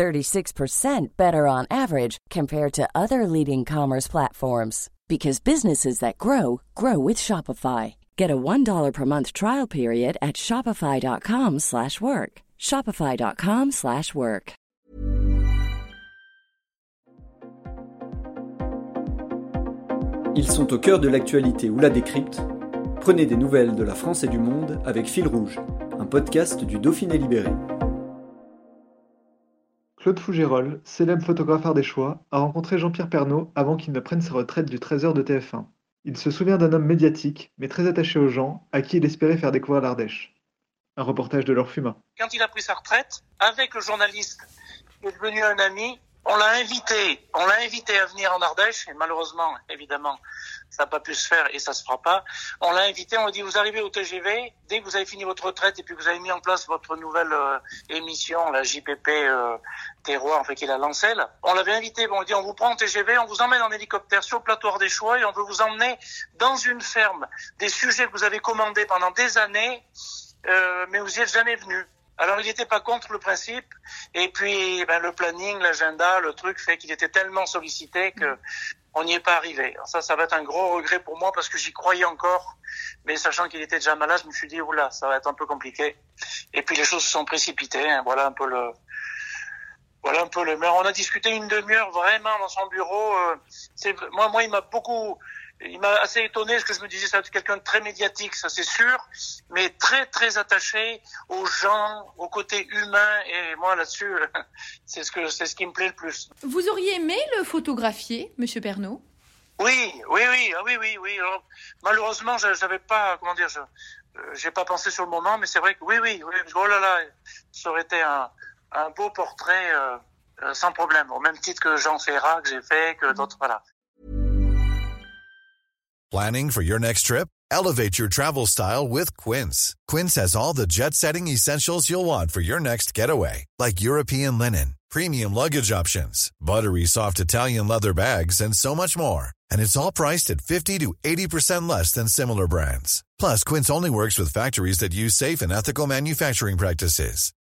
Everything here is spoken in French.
36% better on average compared to other leading commerce platforms because businesses that grow grow with Shopify. Get a $1 per month trial period at shopify.com/work. shopify.com/work. Ils sont au cœur de l'actualité ou la décrypte. Prenez des nouvelles de la France et du monde avec Fil rouge, un podcast du Dauphiné libéré. Claude Fougérolles, célèbre photographe ardéchois, a rencontré Jean-Pierre Pernaut avant qu'il ne prenne sa retraite du 13h de TF1. Il se souvient d'un homme médiatique, mais très attaché aux gens, à qui il espérait faire découvrir l'Ardèche. Un reportage de Laure Fuma. Quand il a pris sa retraite, avec le journaliste qui est devenu un ami, on l'a invité, on l'a invité à venir en Ardèche, et malheureusement, évidemment, ça n'a pas pu se faire et ça se fera pas. On l'a invité, on lui dit, vous arrivez au TGV, dès que vous avez fini votre retraite et puis que vous avez mis en place votre nouvelle euh, émission, la JPP euh, Terroir, fait qu'il a lancé là. On l'avait invité, bon, on dit, on vous prend en TGV, on vous emmène en hélicoptère sur le plateau des choix et on veut vous emmener dans une ferme, des sujets que vous avez commandés pendant des années, euh, mais vous n'y êtes jamais venu. Alors il n'était pas contre le principe, et puis ben, le planning, l'agenda, le truc fait qu'il était tellement sollicité que on n'y est pas arrivé. Ça, ça va être un gros regret pour moi parce que j'y croyais encore, mais sachant qu'il était déjà malade, je me suis dit oula, ça va être un peu compliqué. Et puis les choses se sont précipitées. Hein. Voilà un peu le, voilà un peu le. Mais on a discuté une demi-heure vraiment dans son bureau. Euh, c'est moi, moi, il m'a beaucoup il m'a assez étonné parce que je me disais ça va être quelqu'un de très médiatique, ça c'est sûr, mais très très attaché aux gens, au côté humain et moi là-dessus c'est ce que c'est ce qui me plaît le plus. Vous auriez aimé le photographier, Monsieur Pernaud? Oui, oui, oui, ah oui, oui, oui. Alors, malheureusement, j'avais pas comment dire, je euh, j'ai pas pensé sur le moment, mais c'est vrai que oui, oui, oui. Oh là là, ça aurait été un, un beau portrait. Euh, euh sans problème, au même titre que Jean Ferrat que j'ai fait, que d'autres, voilà. Planning for your next trip? Elevate your travel style with Quince. Quince has all the jet setting essentials you'll want for your next getaway, like European linen, premium luggage options, buttery soft Italian leather bags, and so much more. And it's all priced at 50 to 80% less than similar brands. Plus, Quince only works with factories that use safe and ethical manufacturing practices.